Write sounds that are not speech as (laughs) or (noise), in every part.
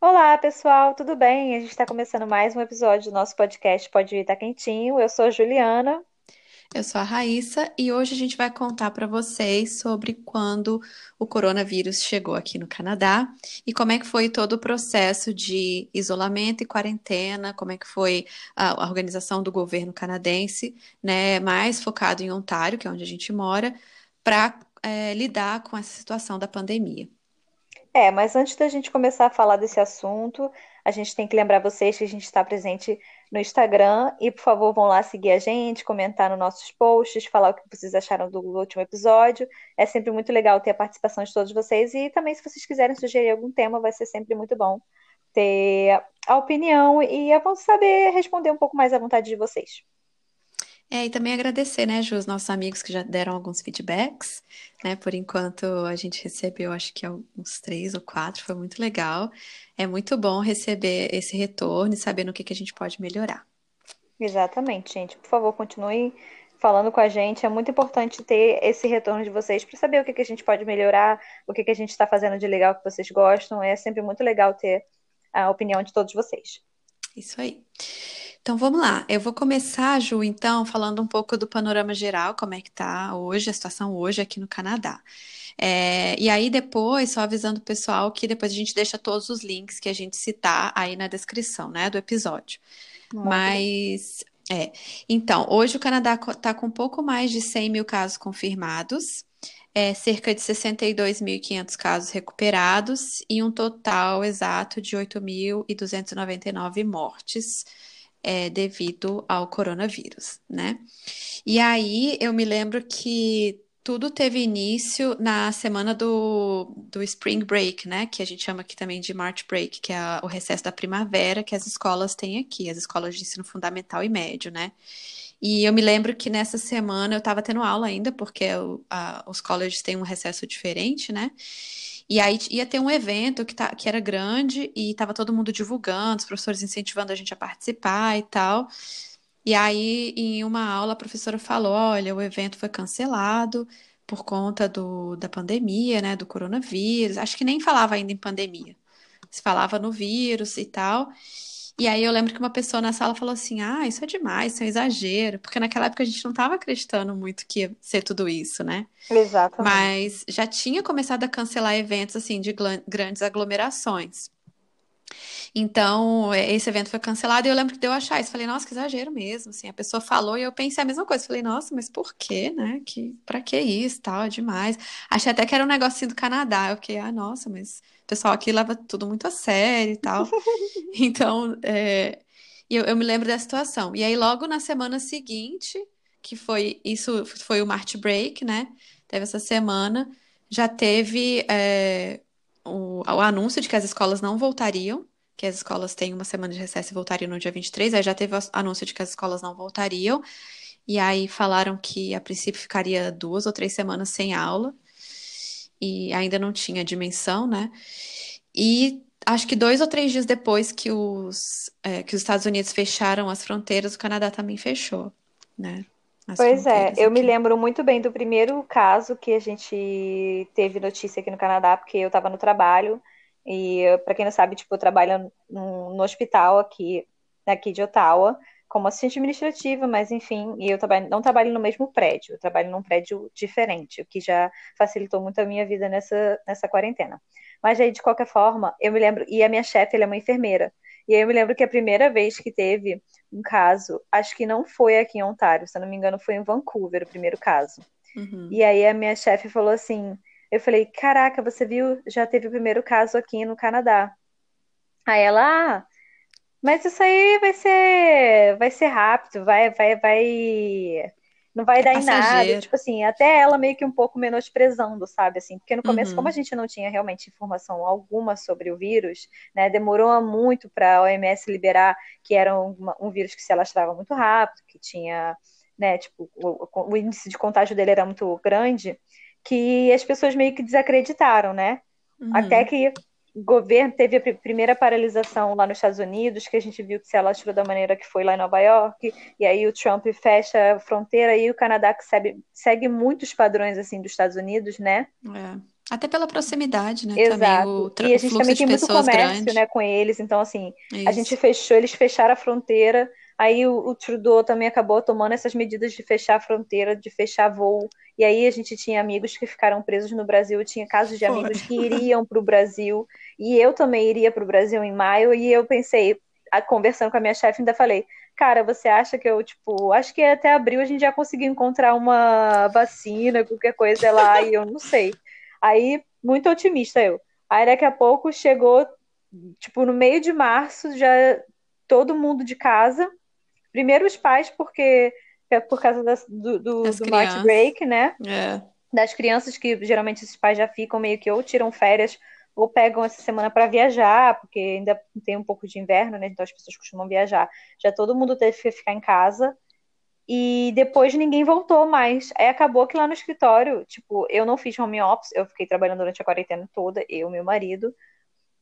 Olá, pessoal, tudo bem? A gente está começando mais um episódio do nosso podcast Pode Vir Tá Quentinho. Eu sou a Juliana. Eu sou a Raíssa e hoje a gente vai contar para vocês sobre quando o coronavírus chegou aqui no Canadá e como é que foi todo o processo de isolamento e quarentena, como é que foi a organização do governo canadense, né, mais focado em Ontário, que é onde a gente mora, para é, lidar com essa situação da pandemia. É, mas antes da gente começar a falar desse assunto, a gente tem que lembrar vocês que a gente está presente no Instagram e, por favor, vão lá seguir a gente, comentar nos nossos posts, falar o que vocês acharam do último episódio. É sempre muito legal ter a participação de todos vocês e também, se vocês quiserem sugerir algum tema, vai ser sempre muito bom ter a opinião e a saber responder um pouco mais à vontade de vocês. É, e também agradecer, né, Ju, os nossos amigos que já deram alguns feedbacks, né? Por enquanto a gente recebeu, acho que uns três ou quatro, foi muito legal. É muito bom receber esse retorno e saber no que, que a gente pode melhorar. Exatamente, gente. Por favor, continuem falando com a gente. É muito importante ter esse retorno de vocês para saber o que, que a gente pode melhorar, o que, que a gente está fazendo de legal que vocês gostam. É sempre muito legal ter a opinião de todos vocês. Isso aí. Então vamos lá. Eu vou começar, Ju, então, falando um pouco do panorama geral, como é que tá hoje, a situação hoje aqui no Canadá. É, e aí depois, só avisando o pessoal que depois a gente deixa todos os links que a gente citar aí na descrição, né, do episódio. Mas, é. Então, hoje o Canadá está com um pouco mais de 100 mil casos confirmados, é, cerca de 62.500 casos recuperados e um total exato de 8.299 mortes é, devido ao coronavírus, né? E aí eu me lembro que tudo teve início na semana do, do Spring Break, né? Que a gente chama aqui também de March Break, que é o recesso da primavera que as escolas têm aqui, as escolas de ensino fundamental e médio, né? E eu me lembro que nessa semana eu estava tendo aula ainda, porque o, a, os colleges têm um recesso diferente, né? E aí ia ter um evento que, tá, que era grande e estava todo mundo divulgando, os professores incentivando a gente a participar e tal. E aí, em uma aula, a professora falou: olha, o evento foi cancelado por conta do, da pandemia, né, do coronavírus. Acho que nem falava ainda em pandemia. Se falava no vírus e tal. E aí eu lembro que uma pessoa na sala falou assim: ah, isso é demais, isso é um exagero, porque naquela época a gente não estava acreditando muito que ia ser tudo isso, né? Exatamente. Mas já tinha começado a cancelar eventos assim de grandes aglomerações. Então, é, esse evento foi cancelado e eu lembro que deu achar isso. Falei, nossa, que exagero mesmo. Assim, a pessoa falou e eu pensei a mesma coisa. Falei, nossa, mas por quê, né? Que, pra que isso, tal, é demais. Achei até que era um negocinho do Canadá. Eu fiquei, ah, nossa, mas pessoal aqui leva tudo muito a sério e tal. (laughs) Então, é, eu, eu me lembro da situação. E aí, logo na semana seguinte, que foi isso, foi o March Break, né? Teve essa semana, já teve é, o, o anúncio de que as escolas não voltariam, que as escolas têm uma semana de recesso e voltariam no dia 23, aí já teve o anúncio de que as escolas não voltariam, e aí falaram que a princípio ficaria duas ou três semanas sem aula e ainda não tinha dimensão, né? E acho que dois ou três dias depois que os, é, que os Estados Unidos fecharam as fronteiras, o Canadá também fechou, né? As pois é, eu me lembro muito bem do primeiro caso que a gente teve notícia aqui no Canadá, porque eu estava no trabalho, e para quem não sabe, tipo, eu trabalho no, no hospital aqui, aqui de Ottawa, como assistente administrativa, mas enfim, e eu trabalho, não trabalho no mesmo prédio, eu trabalho num prédio diferente, o que já facilitou muito a minha vida nessa, nessa quarentena. Mas aí, de qualquer forma, eu me lembro, e a minha chefe, ela é uma enfermeira, e aí eu me lembro que a primeira vez que teve um caso, acho que não foi aqui em Ontário, se eu não me engano, foi em Vancouver o primeiro caso. Uhum. E aí a minha chefe falou assim, eu falei, caraca, você viu, já teve o primeiro caso aqui no Canadá. Aí ela, ah, mas isso aí vai ser, vai ser rápido, vai, vai, vai, não vai dar passageiro. em nada. Tipo assim, até ela meio que um pouco menosprezando, sabe? Assim, porque no começo, uhum. como a gente não tinha realmente informação alguma sobre o vírus, né? Demorou muito para a OMS liberar que era um, um vírus que se alastrava muito rápido, que tinha, né? Tipo, o, o índice de contágio dele era muito grande, que as pessoas meio que desacreditaram, né? Uhum. Até que governo teve a primeira paralisação lá nos Estados Unidos, que a gente viu que se alastrou da maneira que foi lá em Nova York, e aí o Trump fecha a fronteira, e o Canadá que segue, segue muitos padrões assim dos Estados Unidos, né? É. Até pela proximidade, né? Exato. E a gente também tem muito comércio, grande. né, com eles. Então, assim, Isso. a gente fechou, eles fecharam a fronteira. Aí o, o, Trudeau também acabou tomando essas medidas de fechar a fronteira, de fechar voo. E aí a gente tinha amigos que ficaram presos no Brasil, tinha casos de amigos que iriam para o Brasil. E eu também iria para o Brasil em maio. E eu pensei, conversando com a minha chefe, ainda falei, cara, você acha que eu, tipo, acho que até abril a gente já conseguiu encontrar uma vacina, qualquer coisa lá, e eu não sei. Aí, muito otimista eu. Aí daqui a pouco chegou, tipo, no meio de março, já todo mundo de casa. Primeiro os pais, porque é por causa das, do, do, do March Break, né? É. Das crianças que geralmente esses pais já ficam meio que ou tiram férias ou pegam essa semana para viajar, porque ainda tem um pouco de inverno, né? Então as pessoas costumam viajar. Já todo mundo teve que ficar em casa. E depois ninguém voltou mais. Aí acabou que lá no escritório, tipo, eu não fiz home office, eu fiquei trabalhando durante a quarentena toda, eu e meu marido,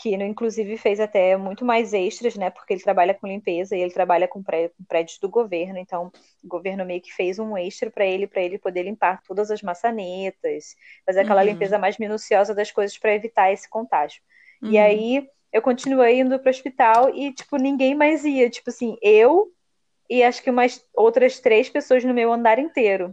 que inclusive fez até muito mais extras, né? Porque ele trabalha com limpeza e ele trabalha com prédios do governo, então o governo meio que fez um extra para ele, para ele poder limpar todas as maçanetas, fazer aquela uhum. limpeza mais minuciosa das coisas para evitar esse contágio. Uhum. E aí eu continuei indo pro hospital e, tipo, ninguém mais ia. Tipo assim, eu e acho que umas outras três pessoas no meu andar inteiro.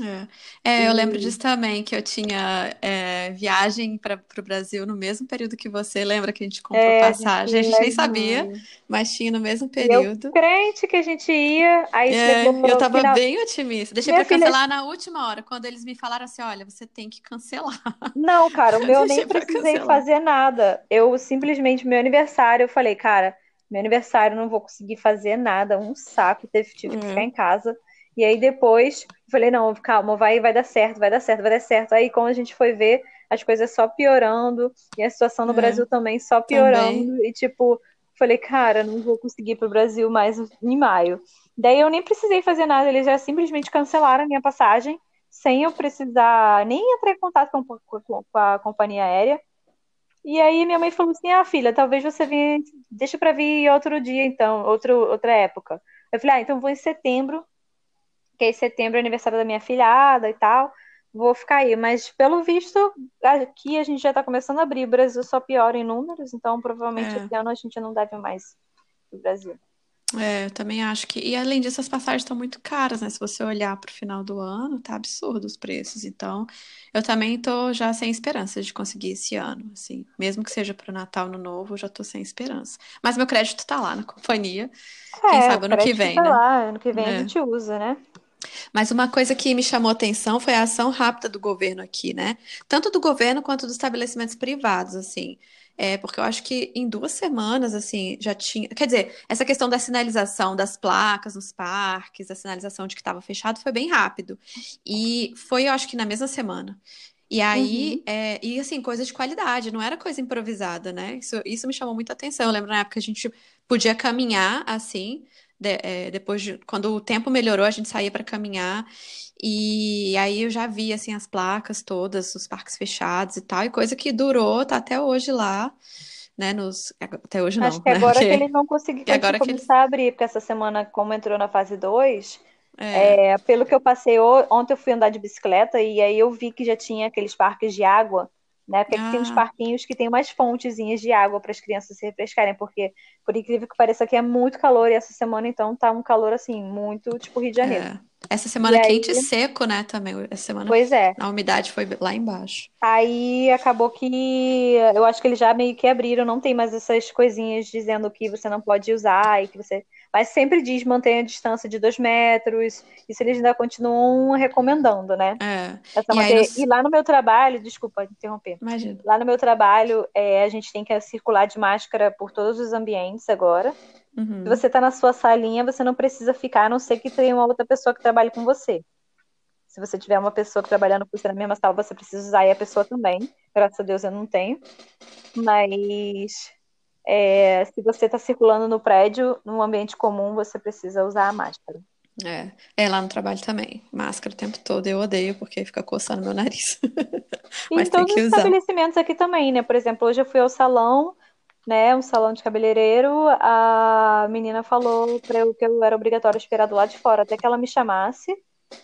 É, é eu lembro disso também, que eu tinha é, viagem para o Brasil no mesmo período que você. Lembra que a gente comprou é, passagem? A gente, nem sabia, mas tinha no mesmo período. Eu crente que a gente ia, aí é, Eu tava final... bem otimista. Deixei para cancelar filha... na última hora, quando eles me falaram assim: olha, você tem que cancelar. Não, cara, o (laughs) meu nem precisei fazer nada. Eu simplesmente, meu aniversário, eu falei, cara meu aniversário não vou conseguir fazer nada, um saco, teve, tive que ficar uhum. em casa. E aí depois, falei, não, calma, vai, vai dar certo, vai dar certo, vai dar certo. Aí quando a gente foi ver, as coisas só piorando, e a situação no é. Brasil também só piorando. Também. E tipo, falei, cara, não vou conseguir ir pro Brasil mais em maio. Daí eu nem precisei fazer nada, eles já simplesmente cancelaram a minha passagem, sem eu precisar nem entrar em contato com, com, com a companhia aérea. E aí minha mãe falou assim: "Ah, filha, talvez você venha, deixa para vir outro dia então, outro outra época". Eu falei: "Ah, então vou em setembro, que em setembro é aniversário da minha filhada e tal. Vou ficar aí, mas pelo visto aqui a gente já tá começando a abrir, o Brasil só piora em números, então provavelmente é. esse ano a gente não deve mais pro Brasil. É, eu também acho que. E além disso, as passagens estão muito caras, né? Se você olhar para o final do ano, tá absurdo os preços. Então, eu também tô já sem esperança de conseguir esse ano, assim. Mesmo que seja para o Natal, no Novo, eu já tô sem esperança. Mas meu crédito tá lá na companhia. É, Quem sabe ano que vem, tá né? lá, ano que vem é. a gente usa, né? Mas uma coisa que me chamou atenção foi a ação rápida do governo aqui, né? Tanto do governo quanto dos estabelecimentos privados, assim. É, porque eu acho que em duas semanas, assim, já tinha. Quer dizer, essa questão da sinalização das placas nos parques, a sinalização de que estava fechado, foi bem rápido. E foi, eu acho que na mesma semana. E aí, uhum. é, e assim, coisa de qualidade, não era coisa improvisada, né? Isso, isso me chamou muita atenção. Eu lembro na época que a gente podia caminhar assim, de, é, depois de, quando o tempo melhorou, a gente saía para caminhar. E aí eu já vi assim as placas todas, os parques fechados e tal, e coisa que durou, tá até hoje lá, né? Nos, até hoje não. Acho que né? agora que eles não conseguiram (laughs) agora começar eles... a abrir, porque essa semana, como entrou na fase 2, é. é. pelo que eu passei ontem eu fui andar de bicicleta e aí eu vi que já tinha aqueles parques de água né? Porque ah. tem uns ah. parquinhos que tem umas fontezinhas de água para as crianças se refrescarem, porque, por incrível que pareça, aqui é muito calor e essa semana, então, tá um calor, assim, muito, tipo, Rio de Janeiro. É. Essa semana e quente aí... e seco, né, também. Essa semana pois é. a umidade foi lá embaixo. Aí acabou que eu acho que eles já meio que abriram, não tem mais essas coisinhas dizendo que você não pode usar e que você mas sempre diz mantenha a distância de dois metros. Isso eles ainda continuam recomendando, né? É. E, manter... e, lá no meu trabalho, desculpa interromper. Imagina. Lá no meu trabalho, é, a gente tem que circular de máscara por todos os ambientes agora. Uhum. Se você está na sua salinha, você não precisa ficar, a não ser que tenha uma outra pessoa que trabalhe com você. Se você tiver uma pessoa trabalhando com você na mesma sala, você precisa usar e a pessoa também. Graças a Deus eu não tenho. Mas é, se você está circulando no prédio, num ambiente comum, você precisa usar a máscara. É, é lá no trabalho também. Máscara o tempo todo. Eu odeio porque fica coçando meu nariz. (laughs) Mas em todos os estabelecimentos aqui também, né? Por exemplo, hoje eu fui ao salão, né? Um salão de cabeleireiro. A menina falou para eu que eu era obrigatório esperar do lado de fora até que ela me chamasse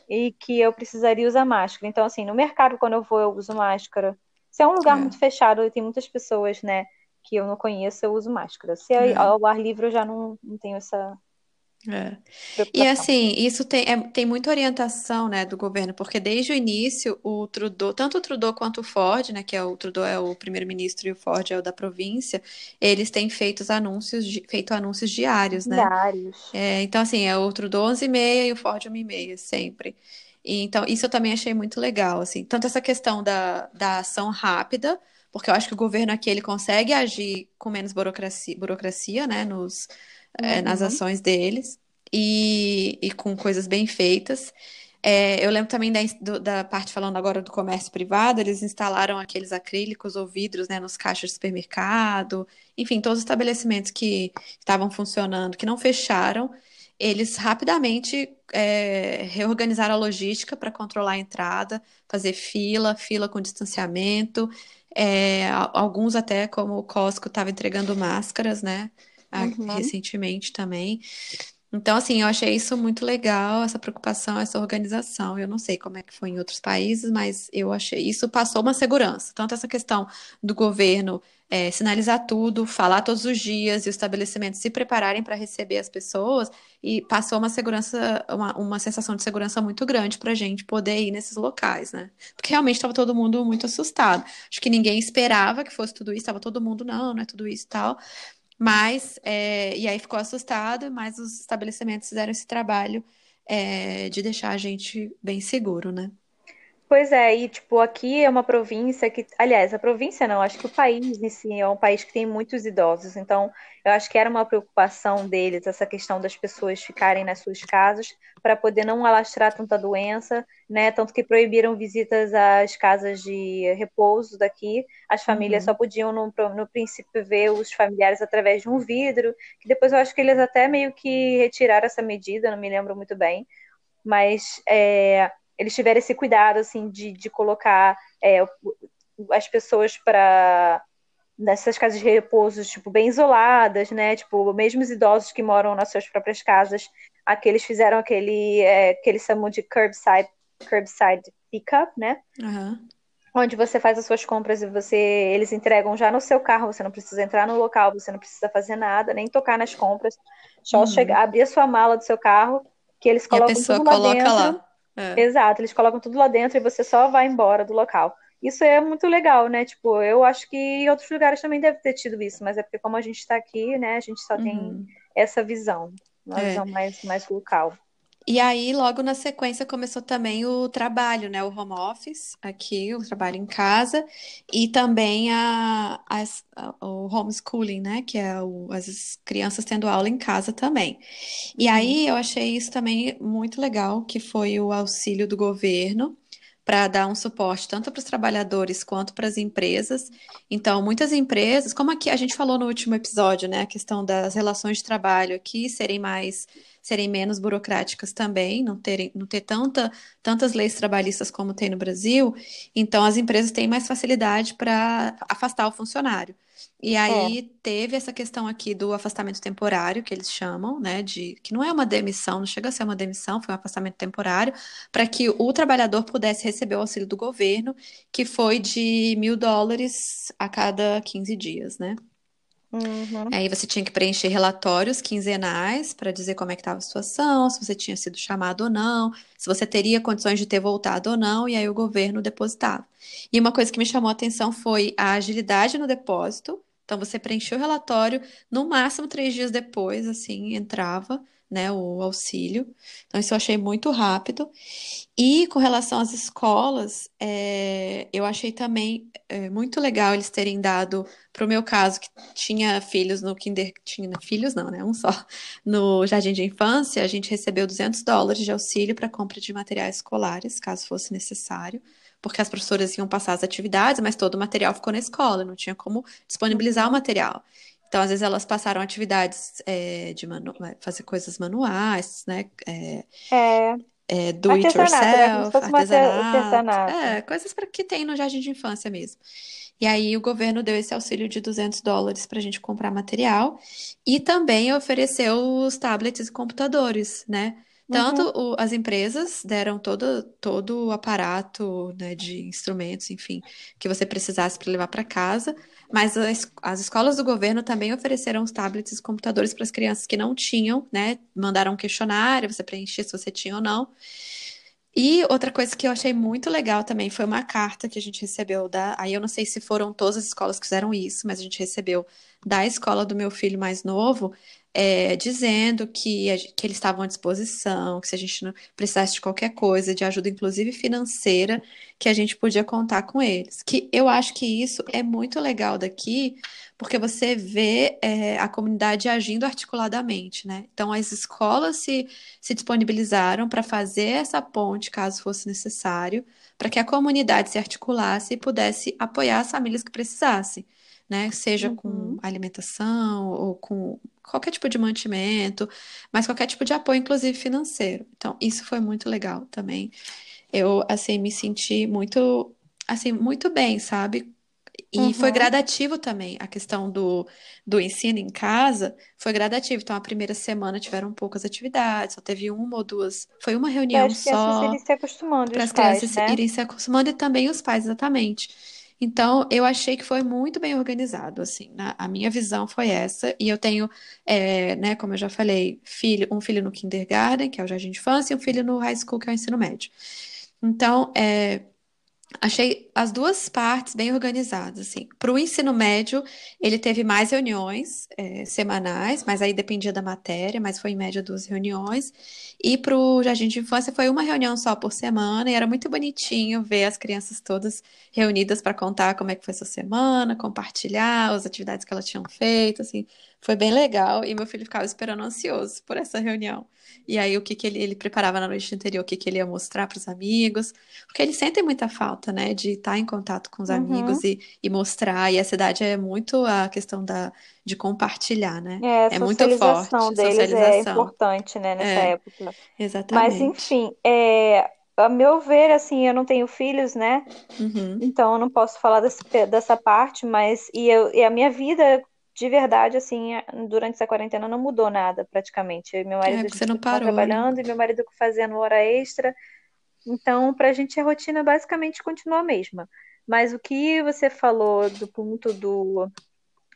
e que eu precisaria usar máscara. Então, assim, no mercado, quando eu vou, eu uso máscara. Se é um lugar É. muito fechado e tem muitas pessoas, né, que eu não conheço, eu uso máscara. Se é É. ao ar livre, eu já não, não tenho essa É. E assim, isso tem, é- tem muita orientação, né, do governo, porque desde o início o Trudeau, tanto o Trudeau quanto o Ford, né, que é o Trudeau é o primeiro-ministro e o Ford é o da província, eles têm feito os anúncios, feito anúncios diários, né? Diários. É, então, assim, é o Trudeau 11h30 e o Ford 1h30, sempre. E, então, isso eu também achei muito legal, assim. Tanto essa questão da, da ação rápida, porque eu acho que o governo aqui, ele consegue agir com menos burocracia, burocracia, né, nos, é, nas Uhum. ações deles, e, e com coisas bem feitas. É, eu lembro também da, do- da parte falando agora do comércio privado, eles instalaram aqueles acrílicos ou vidros, né, nos caixas de supermercado, enfim, todos os estabelecimentos que estavam funcionando, que não fecharam, eles rapidamente é, reorganizaram a logística para controlar a entrada, fazer fila, fila com distanciamento. É, alguns até, como o Costco, estava entregando máscaras, né? Uhum. recentemente também. Então, assim, eu achei isso muito legal, essa preocupação, essa organização. Eu não sei como é que foi em outros países, mas eu achei isso passou uma segurança. Tanto essa questão do governo é, sinalizar tudo, falar todos os dias e os estabelecimentos se prepararem para receber as pessoas, e passou uma segurança, uma, uma sensação de segurança muito grande para a gente poder ir nesses locais, né? Porque realmente estava todo mundo muito assustado. Acho que ninguém esperava que fosse tudo isso, estava todo mundo, não, não é tudo isso e tal. Mas, é, e aí ficou assustado, mas os estabelecimentos fizeram esse trabalho, é, de deixar a gente bem seguro, né? Pois é, e tipo, aqui é uma província que, aliás, a província não, acho que o país em si é um país que tem muitos idosos, então eu acho que era uma preocupação deles essa questão das pessoas ficarem nas suas casas para poder não alastrar tanta doença, né? Tanto que proibiram visitas às casas de repouso daqui, as famílias Uhum. só podiam no, no princípio ver os familiares através de um vidro, que depois eu acho que eles até meio que retiraram essa medida, não me lembro muito bem, mas é, eles tiveram esse cuidado assim de, de colocar é, as pessoas para nessas casas de repouso tipo bem isoladas, né? Tipo mesmo os idosos que moram nas suas próprias casas, aqueles fizeram aquele é, que eles chamam de curbside curbside pickup, né? Aham. Onde você faz as suas compras e você eles entregam já no seu carro, você não precisa entrar no local, você não precisa fazer nada, nem tocar nas compras, só Uhum. chegar, abrir a sua mala do seu carro, que eles E a colocam pessoa tudo lá coloca dentro. lá. É. Exato, eles colocam tudo lá dentro e você só vai embora do local. Isso é muito legal, né? Tipo, eu acho que em outros lugares também deve ter tido isso, mas é porque como a gente está aqui, né, a gente só tem Uhum. essa visão, uma É. visão mais, mais local. E aí, logo na sequência, começou também o trabalho, né? O home office aqui, o trabalho em casa, e também a, a- o homeschooling, né? Que é o- as crianças tendo aula em casa também. E Uhum. aí eu achei isso também muito legal, que foi o auxílio do governo para dar um suporte tanto para os trabalhadores quanto para as empresas. Então, muitas empresas, como aqui a gente falou no último episódio, né? A questão das relações de trabalho aqui serem mais serem menos burocráticas também, não terem, não ter tanta, tantas leis trabalhistas como tem no Brasil, então as empresas têm mais facilidade para afastar o funcionário. E aí teve essa questão aqui do afastamento temporário, que eles chamam, né, de que não é uma demissão, não chega a ser uma demissão, foi um afastamento temporário, para que o trabalhador pudesse receber o auxílio do governo, que foi de mil dólares a cada 15 dias, né? Uhum. Aí você tinha que preencher relatórios quinzenais para dizer como é que estava a situação, se você tinha sido chamado ou não, se você teria condições de ter voltado ou não, e aí o governo depositava. E uma coisa que me chamou a atenção foi a agilidade no depósito. Então você preencheu o relatório, no máximo três dias depois, assim, entrava, né, o auxílio. Então isso eu achei muito rápido. E com relação às escolas, é, eu achei também é, muito legal eles terem dado, para o meu caso, que tinha filhos no kinder, tinha filhos não, né, um só, no jardim de infância, a gente recebeu 200 dólares de auxílio para compra de materiais escolares, caso fosse necessário, porque as professoras iam passar as atividades, mas todo o material ficou na escola, não tinha como disponibilizar o material. Então, às vezes, elas passaram atividades é, de manu- fazer coisas manuais, né? É, É, é, do it Artesanato, né? Yourself, artesanato, artesanato. é, coisas para que tem no jardim de infância mesmo. E aí o governo deu esse auxílio de 200 dólares para a gente comprar material e também ofereceu os tablets e computadores, né? Tanto o, as empresas deram todo, todo o aparato, né, de instrumentos, enfim, que você precisasse para levar para casa, mas as, as, escolas do governo também ofereceram os tablets e computadores para as crianças que não tinham, né? Mandaram um questionário, você preenchia se você tinha ou não. E outra coisa que eu achei muito legal também foi uma carta que a gente recebeu da. Aí eu não sei se foram todas as escolas que fizeram isso, mas a gente recebeu da escola do meu filho mais novo, é, dizendo que, que eles estavam à disposição, que se a gente não precisasse de qualquer coisa, de ajuda, inclusive financeira, que a gente podia contar com eles. Que eu acho que isso é muito legal daqui, porque você vê é, a comunidade agindo articuladamente, né? Então, as escolas se, se disponibilizaram para fazer essa ponte, caso fosse necessário, para que a comunidade se articulasse e pudesse apoiar as famílias que precisassem né? Seja com Uhum. alimentação ou com qualquer tipo de mantimento, mas qualquer tipo de apoio, inclusive financeiro. Então, isso foi muito legal também. Eu, assim, me senti muito, assim, muito bem, sabe? E foi Uhum. gradativo também. A questão do, do ensino em casa foi gradativo. Então, a primeira semana tiveram poucas atividades, só teve uma ou duas. Foi uma Para reunião as crianças só irem se acostumando, para as pais, crianças né? irem se acostumando e também os pais, exatamente. Então, eu achei que foi muito bem organizado, assim, a minha visão foi essa, e eu tenho, é, né, como eu já falei, filho, um filho no kindergarten, que é o jardim de infância, e um filho no high school, que é o ensino médio. Então, é, Achei as duas partes bem organizadas, assim. Para o ensino médio, ele teve mais reuniões, é, semanais, mas aí dependia da matéria, mas foi em média duas reuniões. E para o jardim de infância foi uma reunião só por semana, e era muito bonitinho ver as crianças todas reunidas para contar como é que foi essa semana, compartilhar as atividades que elas tinham feito, assim. Foi bem legal, e meu filho ficava esperando ansioso por essa reunião. E aí, o que que ele, ele preparava na noite anterior, o que que ele ia mostrar para os amigos. Porque eles sentem muita falta, né, de estar em contato com os amigos Uhum. e, e mostrar. E essa idade é muito a questão da, de compartilhar, né? É, a É muito socialização forte, deles é socialização. importante, né, nessa É, época. Mas, exatamente. enfim, é, a meu ver, assim, eu não tenho filhos, né? Uhum. Então eu não posso falar desse dessa parte, mas e, eu, e a minha vida, de verdade, assim, durante essa quarentena não mudou nada, praticamente. Eu e meu É, marido, a porque você não continua parou, né? trabalhando e meu marido fazendo hora extra. Então, pra gente a rotina basicamente continua a mesma. Mas o que você falou do ponto do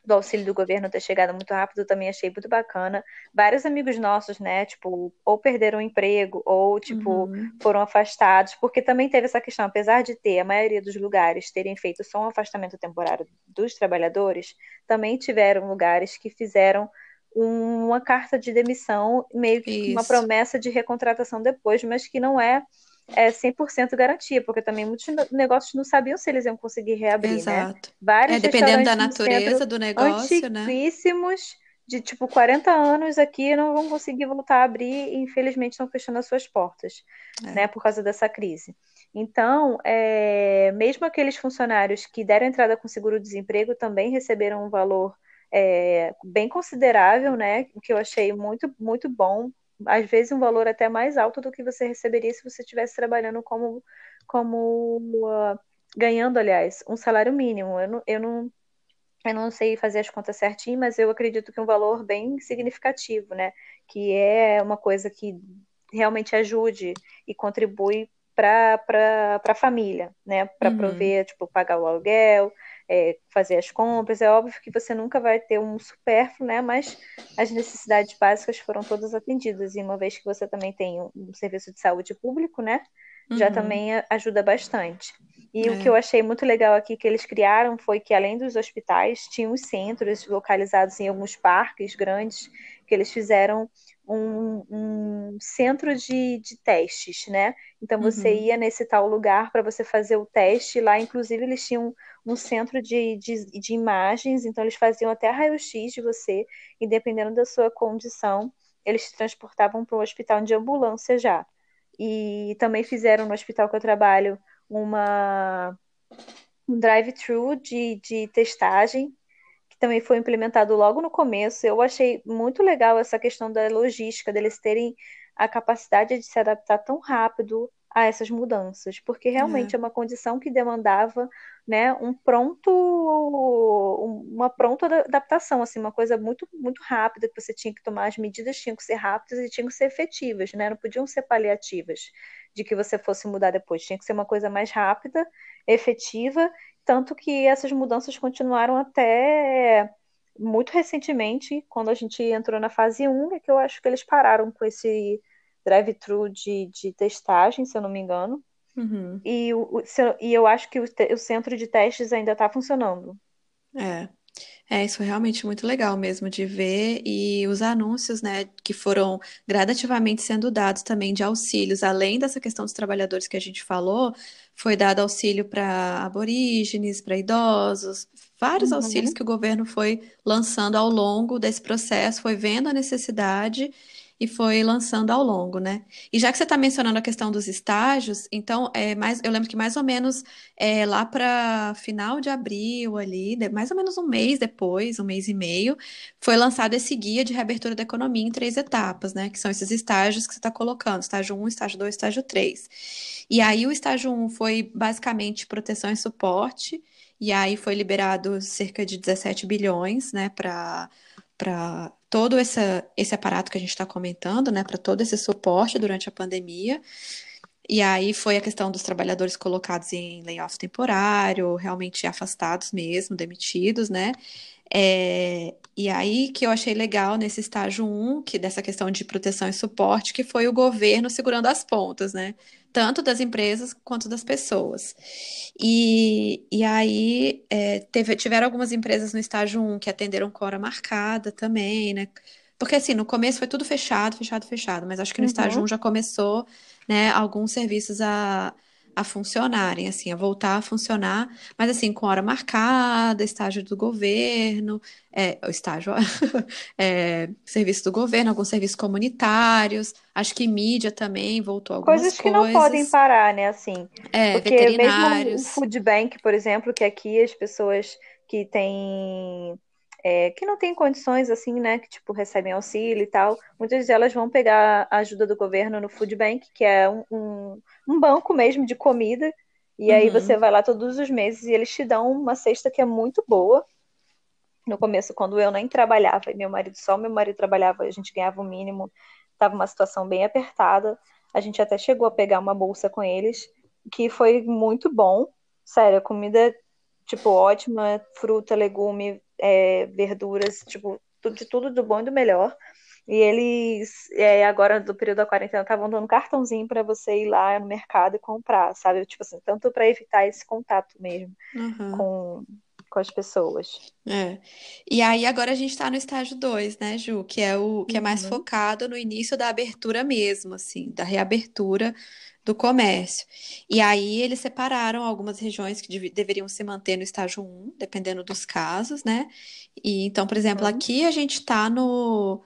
do auxílio do governo ter chegado muito rápido, eu também achei muito bacana. Vários amigos nossos, né, tipo, ou perderam o emprego, ou, tipo, Uhum. foram afastados, porque também teve essa questão, apesar de ter a maioria dos lugares terem feito só um afastamento temporário dos trabalhadores, também tiveram lugares que fizeram uma carta de demissão, meio que uma Isso, promessa de recontratação depois, mas que não é é 100% garantia, porque também muitos negócios não sabiam se eles iam conseguir reabrir, né? exato. É, Vários dependendo da natureza do negócio, né? de tipo 40 anos aqui, não vão conseguir voltar a abrir e infelizmente estão fechando as suas portas, né, É. por causa dessa crise. Então, é, mesmo aqueles funcionários que deram entrada com seguro-desemprego também receberam um valor é, bem considerável, né, que eu achei muito, muito bom às vezes um valor até mais alto do que você receberia se você estivesse trabalhando como, como uh, ganhando, aliás, um salário mínimo. Eu não, eu, não, eu não sei fazer as contas certinho, mas eu acredito que um valor bem significativo, né? Que é uma coisa que realmente ajude e contribui para a família, né? Para Uhum. prover, tipo, pagar o aluguel, é, fazer as compras. É óbvio que você nunca vai ter um supérfluo, né? Mas as necessidades básicas foram todas atendidas. E uma vez que você também tem um serviço de saúde público, né? Já Uhum. também ajuda bastante. E o que É. eu achei muito legal aqui que eles criaram foi que, além dos hospitais, tinham os centros localizados em alguns parques grandes, que eles fizeram um, um centro de, de testes, né? Então você Uhum. ia nesse tal lugar para você fazer o teste. Lá, inclusive, eles tinham um centro de, de, de imagens, então eles faziam até raio-x de você, e dependendo da sua condição, eles te transportavam para um hospital de ambulância já. E também fizeram no hospital que eu trabalho uma um drive-thru de, de testagem, também foi implementado logo no começo. Eu achei muito legal essa questão da logística, deles terem a capacidade de se adaptar tão rápido a essas mudanças, porque realmente é, é uma condição que demandava né, um pronto, uma pronta adaptação, assim, uma coisa muito, muito rápida, que você tinha que tomar, as medidas tinham que ser rápidas e tinham que ser efetivas, né, não podiam ser paliativas de que você fosse mudar depois, tinha que ser uma coisa mais rápida, efetiva, tanto que essas mudanças continuaram até muito recentemente, quando a gente entrou na fase 1, é que eu acho que eles pararam com esse drive-thru de, de testagem, se eu não me engano. Uhum. E, o, e eu acho que o, o centro de testes ainda está funcionando. É. É, isso foi realmente muito legal mesmo de ver e os anúncios, né, que foram gradativamente sendo dados também de auxílios, além dessa questão dos trabalhadores que a gente falou, foi dado auxílio para aborígenes, para idosos, vários uhum. auxílios que o governo foi lançando ao longo desse processo, foi vendo a necessidade e foi lançando ao longo, né? E já que você está mencionando a questão dos estágios, então é mais, eu lembro que mais ou menos é, lá para final de abril ali, mais ou menos um mês depois, um mês e meio, foi lançado esse guia de reabertura da economia em três etapas, né? Que são esses estágios que você está colocando, estágio 1, estágio 2, estágio 3. E aí o estágio 1 foi basicamente proteção e suporte, e aí foi liberado cerca de 17 bilhões, né, para para todo essa, esse aparato que a gente está comentando, né, para todo esse suporte durante a pandemia. E aí foi a questão dos trabalhadores colocados em layoff temporário, realmente afastados mesmo, demitidos, né? É, e aí que eu achei legal nesse estágio 1, que dessa questão de proteção e suporte, que foi o governo segurando as pontas, né? Tanto das empresas quanto das pessoas. E, e aí é, teve, tiveram algumas empresas no estágio 1 que atenderam com hora marcada também, né? Porque assim, no começo foi tudo fechado, fechado, fechado, mas acho que no uhum. estágio 1 já começou, né, alguns serviços a a funcionarem, assim, a voltar a funcionar, mas assim, com hora marcada, estágio do governo, é, o estágio, (laughs) é, serviço do governo, alguns serviços comunitários, acho que mídia também voltou algumas coisas. Coisas que não podem parar, né, assim. É, porque veterinários. mesmo o food bank, por exemplo, que aqui as pessoas que têm é, que não têm condições assim, né, que tipo recebem auxílio e tal, muitas delas vão pegar a ajuda do governo no Food Bank, que é um, um, um banco mesmo de comida, e uhum. aí você vai lá todos os meses e eles te dão uma cesta que é muito boa. No começo, quando eu nem trabalhava, e meu marido só meu marido trabalhava, a gente ganhava o mínimo, estava uma situação bem apertada. A gente até chegou a pegar uma bolsa com eles, que foi muito bom. Sério, comida tipo ótima, fruta, legume, é, verduras, tipo, de tudo do bom e do melhor. E eles, é, agora do período da quarentena, estavam dando cartãozinho para você ir lá no mercado e comprar, sabe? Tipo assim, tanto para evitar esse contato mesmo uhum. com, com as pessoas. É. E aí agora a gente está no estágio 2, né, Ju? Que é o que é mais uhum. focado no início da abertura mesmo, assim, da reabertura do comércio. E aí eles separaram algumas regiões que dev deveriam se manter no estágio 1, dependendo dos casos, né? E então, por exemplo, uhum. aqui a gente está no,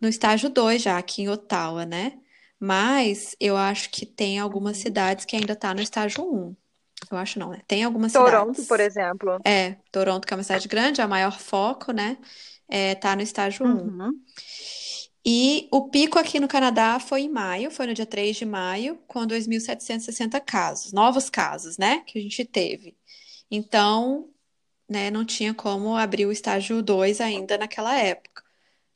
no estágio 2 já, aqui em Ottawa, né? Mas eu acho que tem algumas uhum. cidades que ainda está no estágio 1. Eu acho não, né? Tem algumas Toronto, cidades. por exemplo. É, Toronto, que é uma cidade grande, é a maior foco, né? É, tá no estágio 1. Uhum. E o pico aqui no Canadá foi em maio, foi no dia 3 de maio, com 2.760 casos, novos casos, né, que a gente teve. Então, né, não tinha como abrir o estágio 2 ainda naquela época.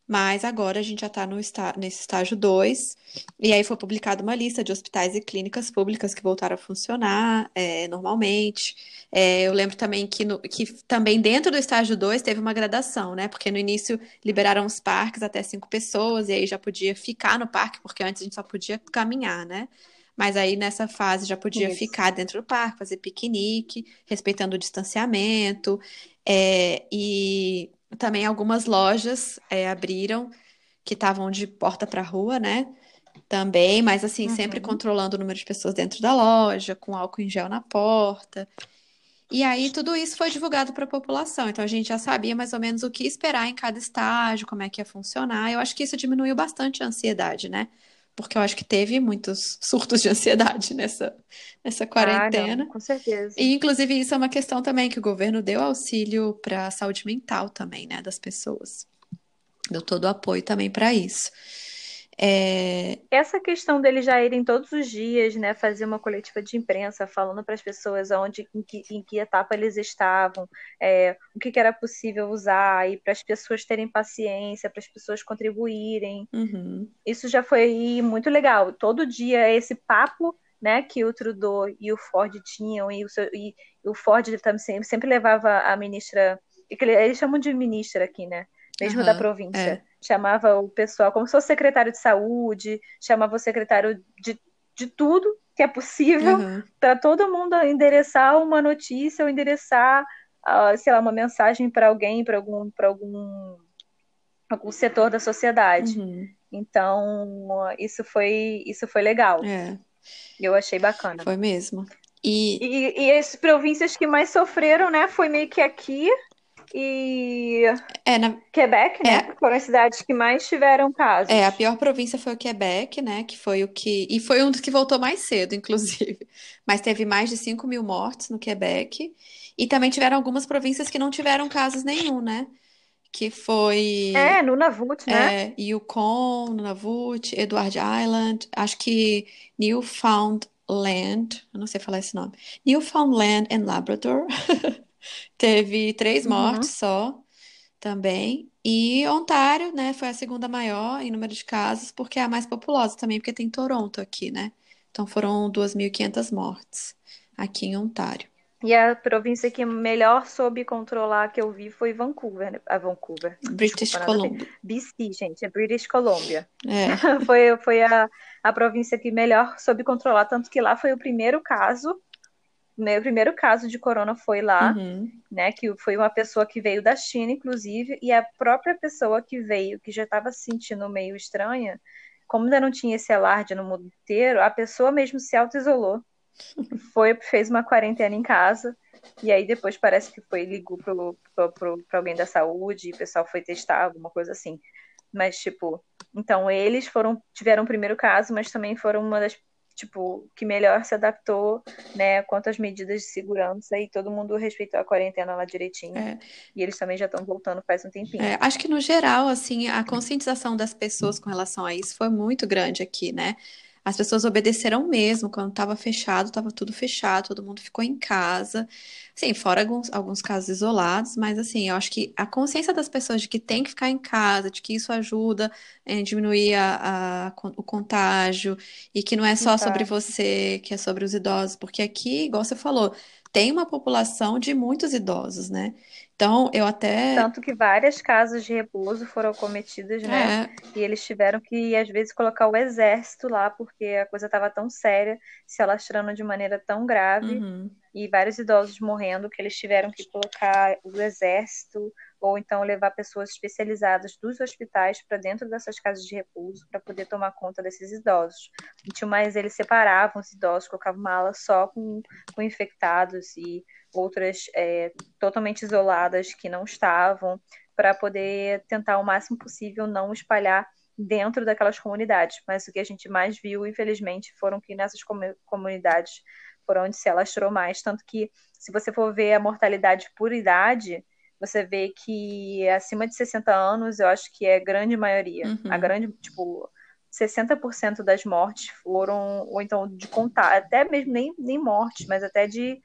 Mas agora a gente já está está, nesse estágio 2, e aí foi publicada uma lista de hospitais e clínicas públicas que voltaram a funcionar é, normalmente. É, eu lembro também que, no, que também dentro do estágio 2 teve uma gradação, né? Porque no início liberaram os parques até cinco pessoas, e aí já podia ficar no parque, porque antes a gente só podia caminhar, né? Mas aí nessa fase já podia Isso. ficar dentro do parque, fazer piquenique, respeitando o distanciamento. É, e também algumas lojas é, abriram que estavam de porta para rua, né? Também, mas assim, uhum. sempre controlando o número de pessoas dentro da loja, com álcool em gel na porta. E aí tudo isso foi divulgado para a população. Então a gente já sabia mais ou menos o que esperar em cada estágio, como é que ia funcionar. Eu acho que isso diminuiu bastante a ansiedade, né? Porque eu acho que teve muitos surtos de ansiedade (laughs) nessa, nessa quarentena. Ah, com certeza. E, inclusive, isso é uma questão também que o governo deu auxílio para a saúde mental também, né, das pessoas. Deu todo o apoio também para isso. É... Essa questão deles já irem todos os dias, né, fazer uma coletiva de imprensa falando para as pessoas onde, em que, em que etapa eles estavam, é, o que, que, era possível usar, e para as pessoas terem paciência, para as pessoas contribuírem. Uhum. Isso já foi muito legal. Todo dia esse papo né, que o Trudeau e o Ford tinham, e o, seu, e o Ford também sempre, sempre levava a ministra, eles chamam de ministra aqui, né? Mesmo uhum, da província. É. Chamava o pessoal como se fosse secretário de saúde, chamava o secretário de, de tudo que é possível uhum. para todo mundo endereçar uma notícia ou endereçar, uh, sei lá, uma mensagem para alguém, para algum, para algum, algum setor da sociedade. Uhum. Então, isso foi, isso foi legal. É. Eu achei bacana. Foi mesmo. E... e, e as províncias que mais sofreram, né, foi meio que aqui e é, na... Quebec, né? É. Foram as cidades que mais tiveram casos. É, a pior província foi o Quebec, né? Que foi o que. E foi um dos que voltou mais cedo, (laughs) inclusive. Mas teve mais de 5 mil mortes no Quebec. E também tiveram algumas províncias que não tiveram casos nenhum, né? Que foi. É, no Nunavut, né? É, Yukon, Nunavut, Edward Island, acho que Newfoundland, eu não sei falar esse nome. Newfoundland and Labrador. (laughs) Teve três mortes uhum. só também. E Ontário, né, foi a segunda maior em número de casos, porque é a mais populosa também, porque tem Toronto aqui, né? Então foram 2.500 mortes aqui em Ontário. E a província que melhor soube controlar que eu vi foi Vancouver, né? a Vancouver. British Desculpa, Columbia. BC, gente, é British Columbia. É. (laughs) foi foi a, a província que melhor soube controlar, tanto que lá foi o primeiro caso meu primeiro caso de corona foi lá, uhum. né? Que foi uma pessoa que veio da China, inclusive, e a própria pessoa que veio, que já estava se sentindo meio estranha, como ainda não tinha esse alarde no mundo inteiro, a pessoa mesmo se auto-isolou. foi, fez uma quarentena em casa, e aí depois parece que foi, ligou para alguém da saúde, e o pessoal foi testar, alguma coisa assim. Mas, tipo, então eles foram, tiveram o primeiro caso, mas também foram uma das tipo, que melhor se adaptou, né, quanto às medidas de segurança e todo mundo respeitou a quarentena lá direitinho. É. E eles também já estão voltando faz um tempinho. É, acho que no geral, assim, a conscientização das pessoas com relação a isso foi muito grande aqui, né? As pessoas obedeceram mesmo, quando estava fechado, estava tudo fechado, todo mundo ficou em casa. Sim, fora alguns, alguns casos isolados, mas assim, eu acho que a consciência das pessoas de que tem que ficar em casa, de que isso ajuda a diminuir a, a, o contágio, e que não é só sobre você, que é sobre os idosos, porque aqui, igual você falou, tem uma população de muitos idosos, né? Então, eu até. Tanto que várias casas de repouso foram cometidas, né? É. E eles tiveram que, às vezes, colocar o exército lá, porque a coisa estava tão séria, se alastrando de maneira tão grave, uhum. e vários idosos morrendo, que eles tiveram que colocar o exército, ou então levar pessoas especializadas dos hospitais para dentro dessas casas de repouso para poder tomar conta desses idosos. Tinha mais eles separavam os idosos, colocavam uma ala só com, com infectados e outras é, totalmente isoladas que não estavam, para poder tentar o máximo possível não espalhar dentro daquelas comunidades. Mas o que a gente mais viu, infelizmente, foram que nessas comunidades foram onde se alastrou mais. Tanto que, se você for ver a mortalidade por idade, você vê que acima de 60 anos, eu acho que é grande maioria. Uhum. A grande, tipo, 60% das mortes foram, ou então de contar, até mesmo nem, nem mortes, mas até de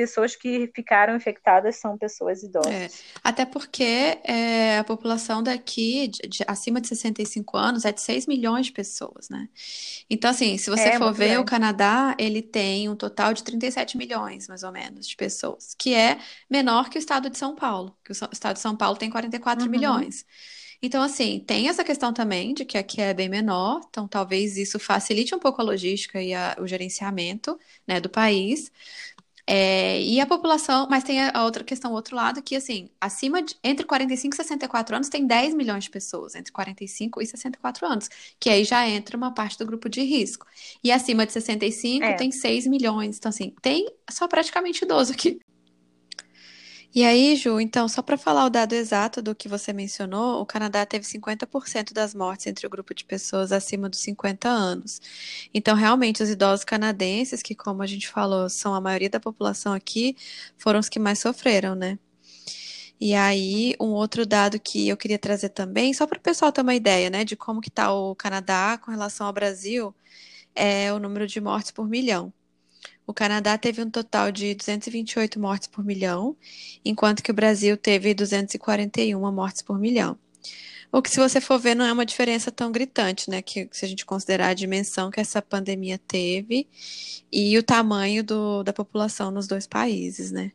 pessoas que ficaram infectadas são pessoas idosas. É, até porque é, a população daqui, de, de, acima de 65 anos, é de 6 milhões de pessoas, né? Então, assim, se você é, for ver, grande. o Canadá, ele tem um total de 37 milhões, mais ou menos, de pessoas, que é menor que o estado de São Paulo, que o estado de São Paulo tem 44 uhum. milhões. Então, assim, tem essa questão também de que aqui é bem menor, então talvez isso facilite um pouco a logística e a, o gerenciamento, né, do país. É, e a população, mas tem a outra questão, o outro lado, que assim, acima de, entre 45 e 64 anos tem 10 milhões de pessoas, entre 45 e 64 anos, que aí já entra uma parte do grupo de risco. E acima de 65 é. tem 6 milhões, então assim, tem só praticamente idoso aqui. E aí, Ju, então, só para falar o dado exato do que você mencionou, o Canadá teve 50% das mortes entre o grupo de pessoas acima dos 50 anos. Então, realmente, os idosos canadenses, que, como a gente falou, são a maioria da população aqui, foram os que mais sofreram, né? E aí, um outro dado que eu queria trazer também, só para o pessoal ter uma ideia, né, de como que está o Canadá com relação ao Brasil, é o número de mortes por milhão. O Canadá teve um total de 228 mortes por milhão, enquanto que o Brasil teve 241 mortes por milhão. O que, se você for ver, não é uma diferença tão gritante, né? Que se a gente considerar a dimensão que essa pandemia teve e o tamanho do, da população nos dois países, né?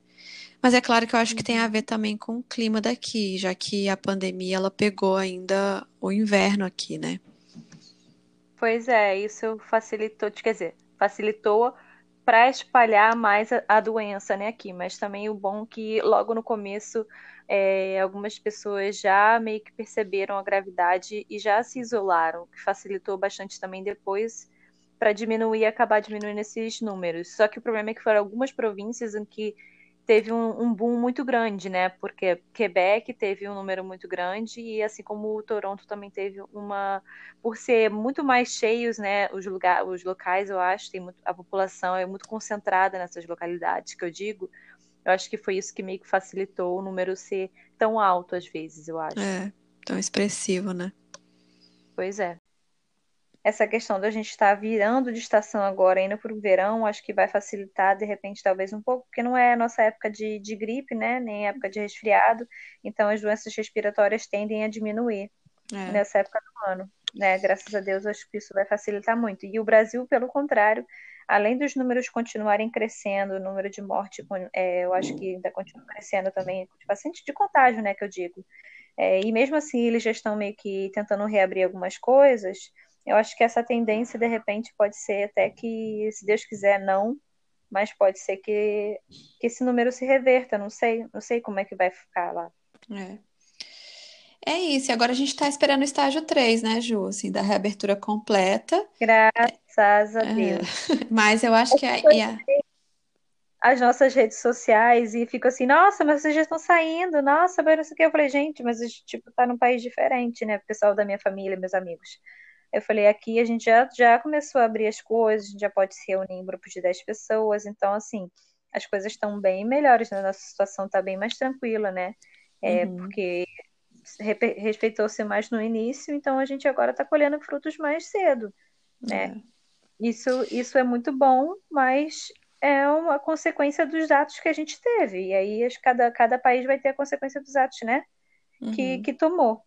Mas é claro que eu acho que tem a ver também com o clima daqui, já que a pandemia ela pegou ainda o inverno aqui, né? Pois é, isso facilitou, quer dizer, facilitou para espalhar mais a, a, doença, né, aqui. Mas também o bom que logo no começo é, algumas pessoas já meio que perceberam a gravidade e já se isolaram, que facilitou bastante também depois para diminuir acabar diminuindo esses números. Só que o problema é que foram algumas províncias em que teve um, um, boom muito grande, né? Porque Quebec teve um número muito grande e assim como o Toronto também teve uma, por ser muito mais cheios, né? Os, lugar, os locais, eu acho, tem muito, a população é muito concentrada nessas localidades que eu digo. Eu acho que foi isso que meio que facilitou o número ser tão alto às vezes, eu acho. É, tão expressivo, né? Pois é essa questão da gente estar tá virando de estação agora, indo para o verão, acho que vai facilitar, de repente, talvez um pouco, porque não é a nossa época de, de gripe, né? Nem época de resfriado, então as doenças respiratórias tendem a diminuir é. nessa época do ano. Né? Graças a Deus, acho que isso vai facilitar muito. E o Brasil, pelo contrário, além dos números continuarem crescendo, o número de morte, é, eu acho que ainda continua crescendo também, de paciente de contágio, né, que eu digo. É, e mesmo assim, eles já estão meio que tentando reabrir algumas coisas, eu acho que essa tendência, de repente, pode ser até que, se Deus quiser, não, mas pode ser que, que esse número se reverta, não sei, não sei como é que vai ficar lá. É. É isso, e agora a gente está esperando o estágio 3, né, Ju, assim, da reabertura completa. Graças a é. Deus. (laughs) Mas eu acho que a, a... as nossas redes sociais e fico assim, nossa, mas vocês já estão saindo, nossa, mas não sei o que. Eu falei, gente, mas tipo, tá num país diferente, né? O pessoal da minha família, meus amigos. Eu falei, aqui a gente já, já começou a abrir as coisas, a gente já pode se reunir em grupos de 10 pessoas, então, assim, as coisas estão bem melhores, né? Nossa situação está bem mais tranquila, né? É, uhum. Porque respeitou-se mais no início, então a gente agora está colhendo frutos mais cedo, né? É. Isso, isso é muito bom, mas é uma consequência dos atos que a gente teve. E aí cada, cada país vai ter a consequência dos atos, né? Uhum. Que, que tomou.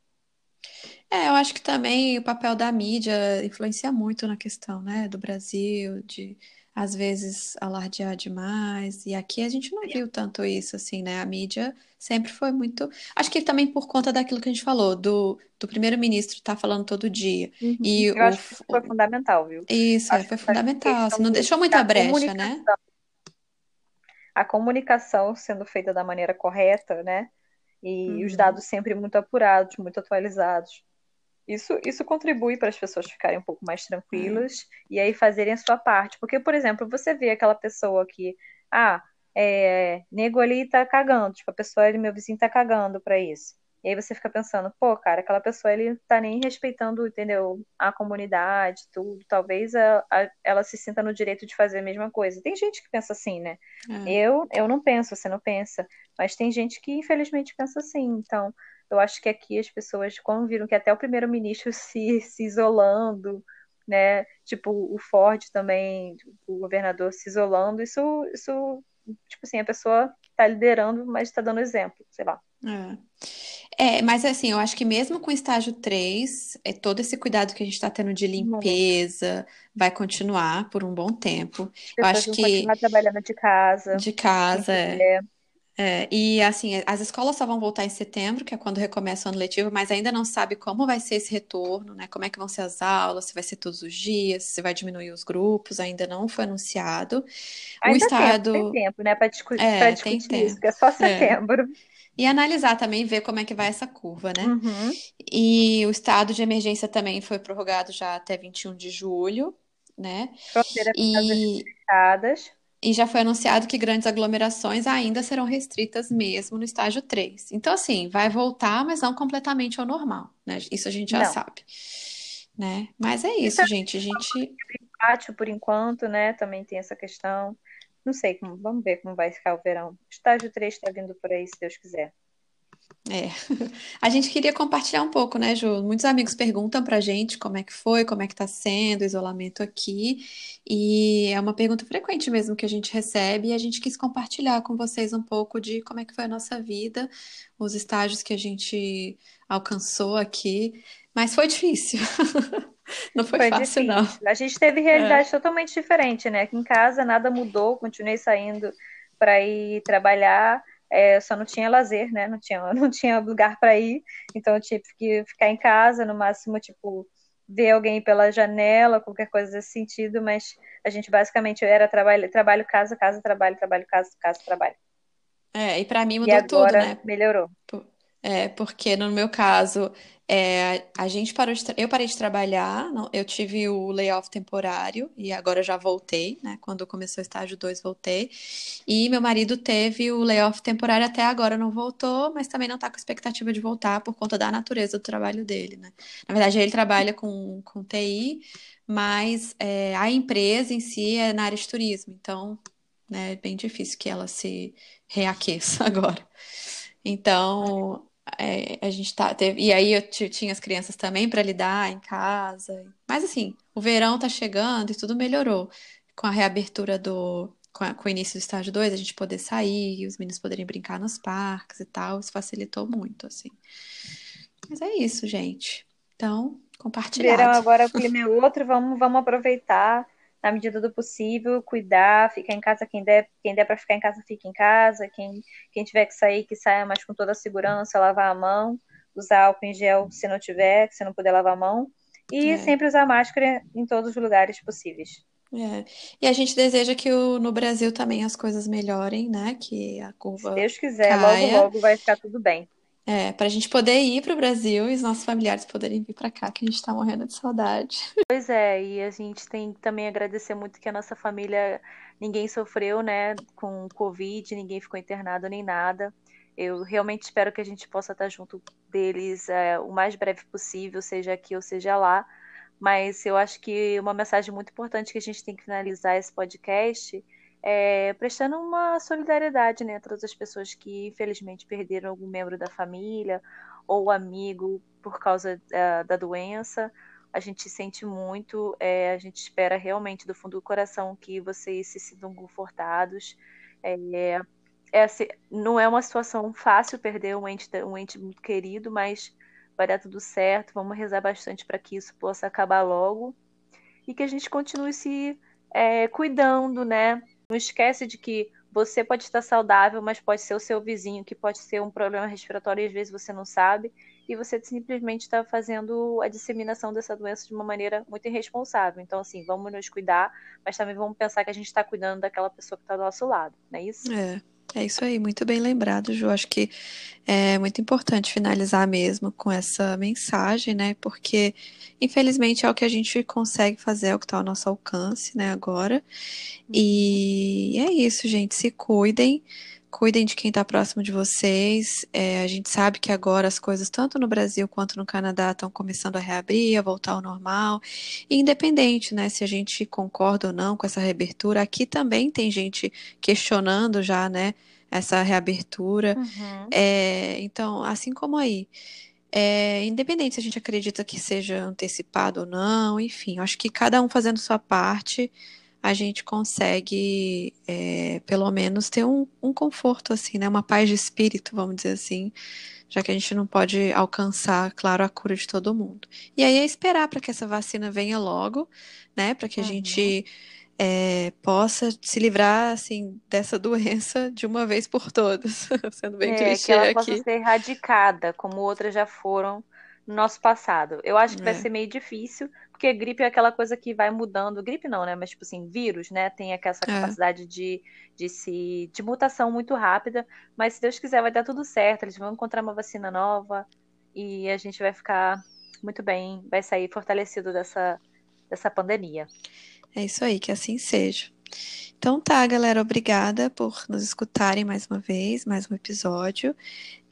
É, eu acho que também o papel da mídia influencia muito na questão, né, do Brasil, de às vezes alardear demais. E aqui a gente não viu tanto isso, assim, né? A mídia sempre foi muito. Acho que também por conta daquilo que a gente falou, do, do primeiro-ministro estar tá falando todo dia. Uhum. E Eu o... acho que foi fundamental, viu? Isso, é, foi fundamental. Assim, não deixou muita brecha, né? A comunicação sendo feita da maneira correta, né? E uhum. os dados sempre muito apurados, muito atualizados. Isso, isso contribui para as pessoas ficarem um pouco mais tranquilas uhum. e aí fazerem a sua parte. Porque, por exemplo, você vê aquela pessoa que, ah, é, nego ali tá cagando, tipo, a pessoa ali, meu vizinho tá cagando para isso. E aí você fica pensando, pô, cara, aquela pessoa ele tá nem respeitando, entendeu, a comunidade, tudo. Talvez a, a, ela se sinta no direito de fazer a mesma coisa. Tem gente que pensa assim, né? É. Eu, eu não penso, você não pensa. Mas tem gente que infelizmente pensa assim. Então, eu acho que aqui as pessoas, quando viram que até o primeiro-ministro (laughs) se, se isolando, né? Tipo, o Ford também, o governador se isolando, isso, isso tipo assim, a pessoa está liderando, mas está dando exemplo, sei lá. É. é. mas assim, eu acho que mesmo com o estágio 3, é, todo esse cuidado que a gente está tendo de limpeza vai continuar por um bom tempo. eu acho que. continuar trabalhando de casa. De casa, é. É, e assim, as escolas só vão voltar em setembro, que é quando recomeça o ano letivo, mas ainda não sabe como vai ser esse retorno, né? Como é que vão ser as aulas, se vai ser todos os dias, se vai diminuir os grupos, ainda não foi anunciado. Ainda o estado tem, tem tempo, né, para discutir, é, discutir isso, que é só é. setembro. É. E analisar também, ver como é que vai essa curva, né? Uhum. E o estado de emergência também foi prorrogado já até 21 de julho, né? Fronteiras e... E já foi anunciado que grandes aglomerações ainda serão restritas mesmo no estágio 3. Então, assim, vai voltar, mas não completamente ao normal, né? Isso a gente já não. sabe. Né? Mas é isso, gente. A gente. Pátio, por enquanto, né? Também tem essa questão. Não sei como, vamos ver como vai ficar o verão. Estágio 3 está vindo por aí, se Deus quiser. É. (laughs) A gente queria compartilhar um pouco, né, Ju? Muitos amigos perguntam pra gente como é que foi, como é que tá sendo o isolamento aqui. E é uma pergunta frequente mesmo que a gente recebe e a gente quis compartilhar com vocês um pouco de como é que foi a nossa vida, os estágios que a gente alcançou aqui. Mas foi difícil. (laughs) Não foi, Foi fácil, não. difícil. A gente teve É, realidade totalmente diferente, né? Aqui em casa nada mudou, continuei saindo para ir trabalhar, é, só não tinha lazer, né? Não tinha, (laughs) não tinha lugar para ir, então eu tive que ficar em casa, no máximo, tipo, ver alguém pela janela, qualquer coisa desse sentido, mas a gente basicamente era trabalho, trabalho, casa, casa, trabalho, trabalho, casa, casa, trabalho. é, e para mim E mudou tudo, agora né? melhorou. É, porque no meu caso, é, a gente parou de eu parei de trabalhar, não- eu tive o layoff temporário e agora já voltei, né? Quando começou o estágio 2 voltei. E meu marido teve o layoff temporário até agora não voltou, mas também não está com expectativa de voltar por conta da natureza do trabalho dele, né? Na verdade, ele trabalha com, com TI, mas é, a empresa em si é na área de turismo, então, né, é bem difícil que ela se reaqueça (laughs) agora. Então, é, a gente tá, teve, e aí eu ti- tinha as crianças também para lidar em casa. Mas assim, o verão tá chegando e tudo melhorou. Com a reabertura do, com, a- com o início do estágio 2 a gente poder sair, os meninos poderem brincar nos parques e tal, isso facilitou muito, assim. Mas é isso, gente. Então, Verão compartilhado. agora o clima é outro, vamos, vamos aproveitar na medida do possível, cuidar, ficar em casa quem der, quem der para ficar em casa, fique em casa, quem, quem tiver que sair, que saia, mas com toda a segurança, lavar a mão, usar álcool em gel se não tiver, se não puder lavar a mão, e É, sempre usar máscara em todos os lugares possíveis. é. E a gente deseja que o- no Brasil também as coisas melhorem, né? Que a Se curva Deus quiser, logo, caia. logo vai ficar tudo bem. É, para a gente poder ir para o Brasil e os nossos familiares poderem vir para cá, que a gente está morrendo de saudade. (laughs) Pois é, e a gente tem que também agradecer muito que a nossa família, ninguém sofreu, né, com Covid, ninguém ficou internado nem nada. Eu realmente espero que a gente possa estar junto deles é, o mais breve possível, seja aqui ou seja lá. Mas eu acho que uma mensagem muito importante que a gente tem que finalizar esse podcast é prestando uma solidariedade, né, a todas as pessoas que infelizmente perderam algum membro da família ou amigo por causa da, da doença. A gente sente muito, é, a gente espera realmente do fundo do coração que vocês se sintam confortados. É, é assim, não é uma situação fácil perder um ente, um ente muito querido, mas vai dar tudo certo. Vamos rezar bastante para que isso possa acabar logo e que a gente continue se é, cuidando, né? Não esquece de que você pode estar saudável, mas pode ser o seu vizinho que pode ser um problema respiratório e às vezes você não sabe, e você simplesmente está fazendo a disseminação dessa doença de uma maneira muito irresponsável. Então, assim, vamos nos cuidar, mas também vamos pensar que a gente está cuidando daquela pessoa que está do nosso lado, não é isso? É, é isso aí, muito bem lembrado, Ju. Acho que é muito importante finalizar mesmo com essa mensagem, né? Porque, infelizmente, é o que a gente consegue fazer, é o que está ao nosso alcance, né, agora. E é isso, gente. Se cuidem, cuidem de quem está próximo de vocês. É, a gente sabe que agora as coisas, tanto no Brasil quanto no Canadá, estão começando a reabrir, a voltar ao normal. E independente, né, se a gente concorda ou não com essa reabertura, aqui também tem gente questionando já, né, essa reabertura. Uhum. É, então, assim como aí. É, independente se a gente acredita que seja antecipado ou não, enfim, acho que cada um fazendo sua parte, a gente consegue, é, pelo menos, ter um, um conforto, assim, né? Uma paz de espírito, vamos dizer assim, já que a gente não pode alcançar, claro, a cura de todo mundo. E aí é esperar para que essa vacina venha logo, né? Para que a Uhum. gente é, possa se livrar, assim, dessa doença de uma vez por todas, (laughs) sendo bem É, que clichê ela possa aqui. ser erradicada, como outras já foram no nosso passado. Eu acho que vai É, ser meio difícil, porque gripe é aquela coisa que vai mudando. Gripe não, né? Mas, tipo assim, vírus, né? Tem aquela- essa é. capacidade de, de se, de mutação muito rápida. Mas se Deus quiser, vai dar tudo certo. Eles vão encontrar uma vacina nova e a gente vai ficar muito bem, vai sair fortalecido dessa, dessa pandemia. É isso aí, que assim seja. Então tá, galera, obrigada por nos escutarem mais uma vez, mais um episódio.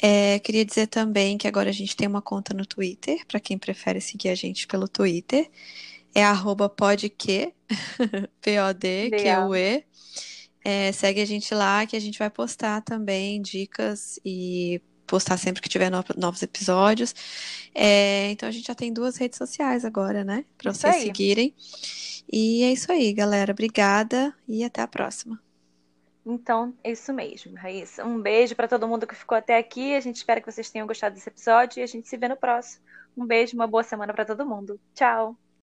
É, queria dizer também que agora a gente tem uma conta no Twitter, para quem prefere seguir a gente pelo Twitter. É arroba podque. (laughs) P-O-D-Q-U-E. É, segue a gente lá que a gente vai postar também dicas e postar sempre que tiver no, novos episódios. É, então a gente já tem duas redes sociais agora, né? Para vocês aí. seguirem. E é isso aí, galera. Obrigada e até a próxima. Então, é isso mesmo, Raíssa. Um beijo para todo mundo que ficou até aqui. A gente espera que vocês tenham gostado desse episódio e a gente se vê no próximo. Um beijo, uma boa semana para todo mundo. Tchau.